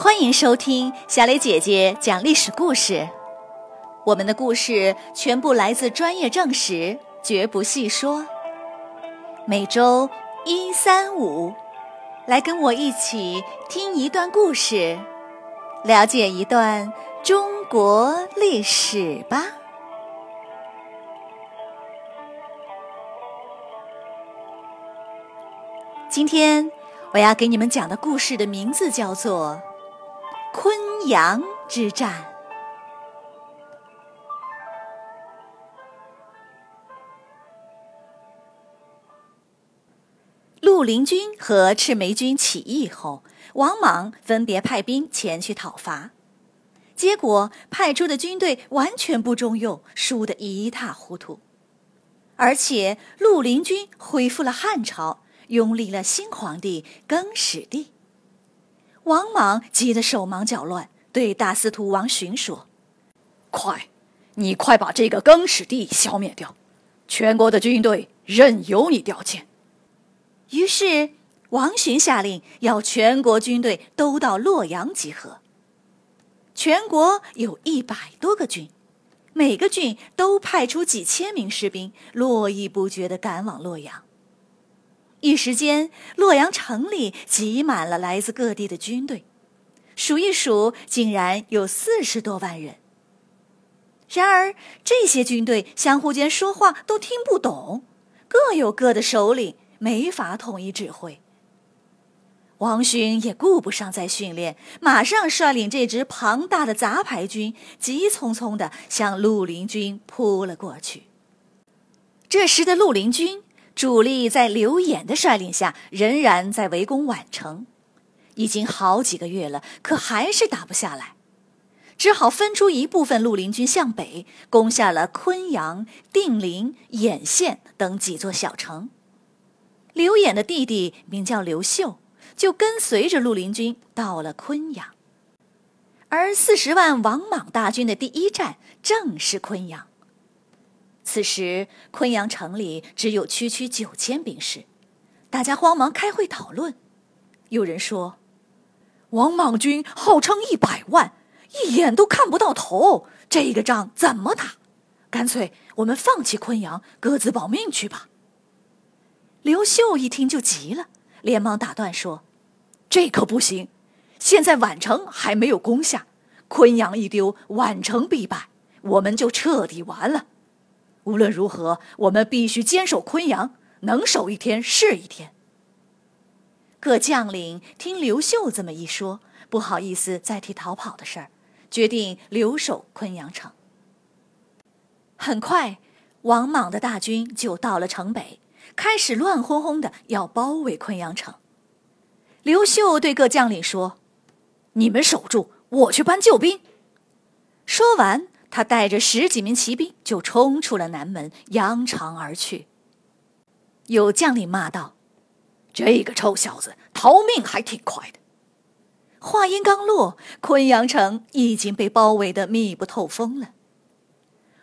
欢迎收听小磊姐姐讲历史故事。我们的故事全部来自专业正史，绝不细说。每周一、三、五，来跟我一起听一段故事，了解一段中国历史吧。今天我要给你们讲的故事的名字叫做《昆阳之战》。绿林军和赤眉军起义后，王莽分别派兵前去讨伐，结果派出的军队完全不中用，输得一塌糊涂。而且绿林军恢复了汉朝。拥立了新皇帝更始帝，王莽急得手忙脚乱，对大司徒王寻说：“快，你快把这个更始帝消灭掉，全国的军队任由你调遣。”于是王寻下令，要全国军队都到洛阳集合。全国有一百多个郡，每个郡都派出几千名士兵，络绎不绝地赶往洛阳。一时间，洛阳城里挤满了来自各地的军队，数一数，竟然有四十多万人。然而，这些军队相互间说话都听不懂，各有各的首领，没法统一指挥。王勋也顾不上再训练，马上率领这支庞大的杂牌军，急匆匆地向绿林军扑了过去。这时的绿林军。主力在刘演的率领下，仍然在围攻宛城，已经好几个月了，可还是打不下来，只好分出一部分绿林军向北，攻下了昆阳、定陵、兖县等几座小城。刘演的弟弟名叫刘秀，就跟随着绿林军到了昆阳，而四十万王莽大军的第一站正是昆阳。此时，昆阳城里只有区区九千兵士，大家慌忙开会讨论。有人说：“王莽军号称一百万，一眼都看不到头，这个仗怎么打？干脆我们放弃昆阳，各自保命去吧。”刘秀一听就急了，连忙打断说：“这可不行！现在宛城还没有攻下，昆阳一丢，宛城必败，我们就彻底完了。”无论如何，我们必须坚守昆阳，能守一天是一天。各将领听刘秀这么一说，不好意思再提逃跑的事儿，决定留守昆阳城。很快，王莽的大军就到了城北，开始乱哄哄的要包围昆阳城。刘秀对各将领说：“你们守住，我去搬救兵。”说完。他带着十几名骑兵就冲出了南门，扬长而去。有将领骂道：“这个臭小子逃命还挺快的。”话音刚落，昆阳城已经被包围的密不透风了。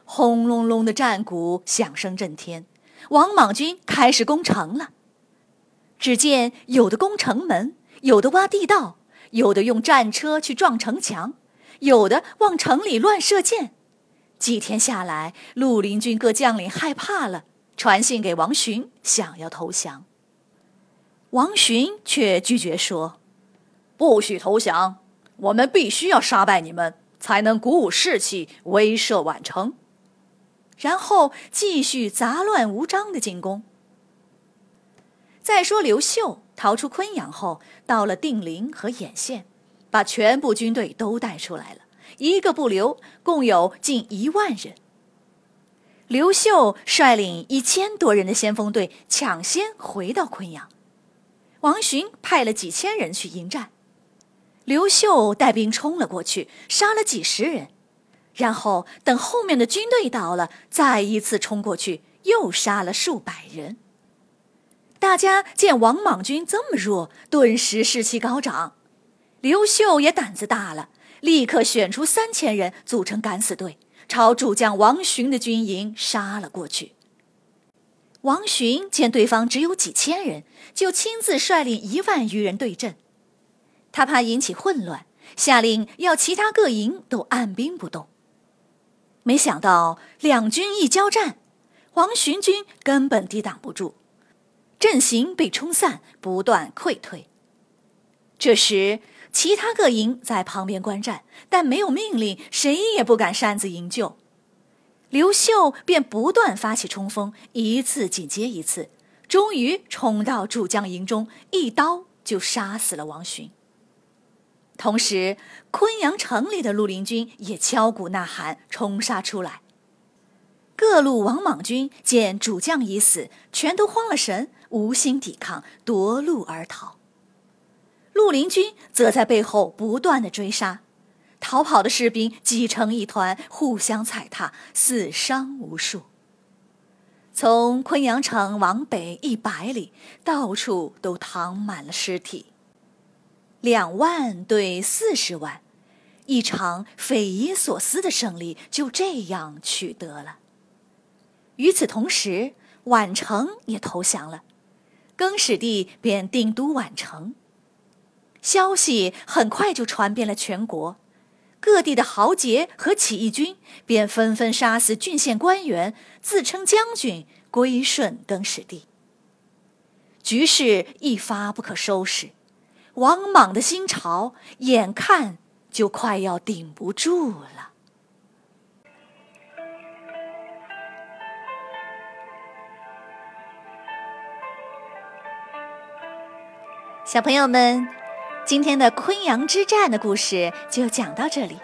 轰隆隆的战鼓响声震天，王莽军开始攻城了。只见有的攻城门，有的挖地道，有的用战车去撞城墙，有的往城里乱射箭。几天下来，绿林军各将领害怕了，传信给王寻，想要投降。王寻却拒绝说：“不许投降，我们必须要杀败你们，才能鼓舞士气，威慑宛城。”然后继续杂乱无章的进攻。再说刘秀逃出昆阳后，到了定陵和兖县，把全部军队都带出来了。一个不留，共有近一万人。刘秀率领一千多人的先锋队抢先回到昆阳，王寻派了几千人去迎战。刘秀带兵冲了过去，杀了几十人，然后等后面的军队到了，再一次冲过去，又杀了数百人。大家见王莽军这么弱，顿时士气高涨。刘秀也胆子大了。立刻选出三千人组成敢死队，朝主将王寻的军营杀了过去。王寻见对方只有几千人，就亲自率领一万余人对阵。他怕引起混乱，下令要其他各营都按兵不动。没想到两军一交战，王寻军根本抵挡不住，阵型被冲散，不断溃退。这时，其他各营在旁边观战，但没有命令，谁也不敢擅自营救。刘秀便不断发起冲锋，一次紧接一次，终于冲到主将营中，一刀就杀死了王寻。同时，昆阳城里的绿林军也敲鼓呐喊，冲杀出来。各路王莽军见主将已死，全都慌了神，无心抵抗，夺路而逃。绿林军则在背后不断的追杀，逃跑的士兵挤成一团，互相踩踏，死伤无数。从昆阳城往北一百里，到处都躺满了尸体。两万对四十万，一场匪夷所思的胜利就这样取得了。与此同时，宛城也投降了，更始帝便定都宛城。消息很快就传遍了全国，各地的豪杰和起义军便纷纷杀死郡县官员，自称将军，归顺更始帝。局势一发不可收拾。王莽的新朝眼看就快要顶不住了。小朋友们，今天的昆阳之战的故事就讲到这里。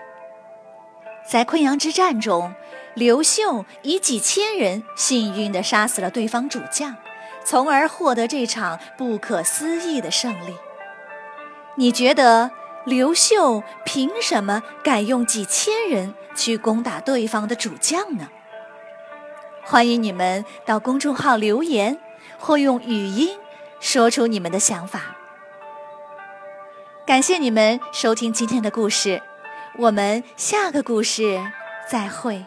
在昆阳之战中，刘秀以几千人幸运地杀死了对方主将，从而获得这场不可思议的胜利。你觉得刘秀凭什么敢用几千人去攻打对方的主将呢？欢迎你们到公众号留言，或用语音说出你们的想法。感谢你们收听今天的故事，我们下个故事再会。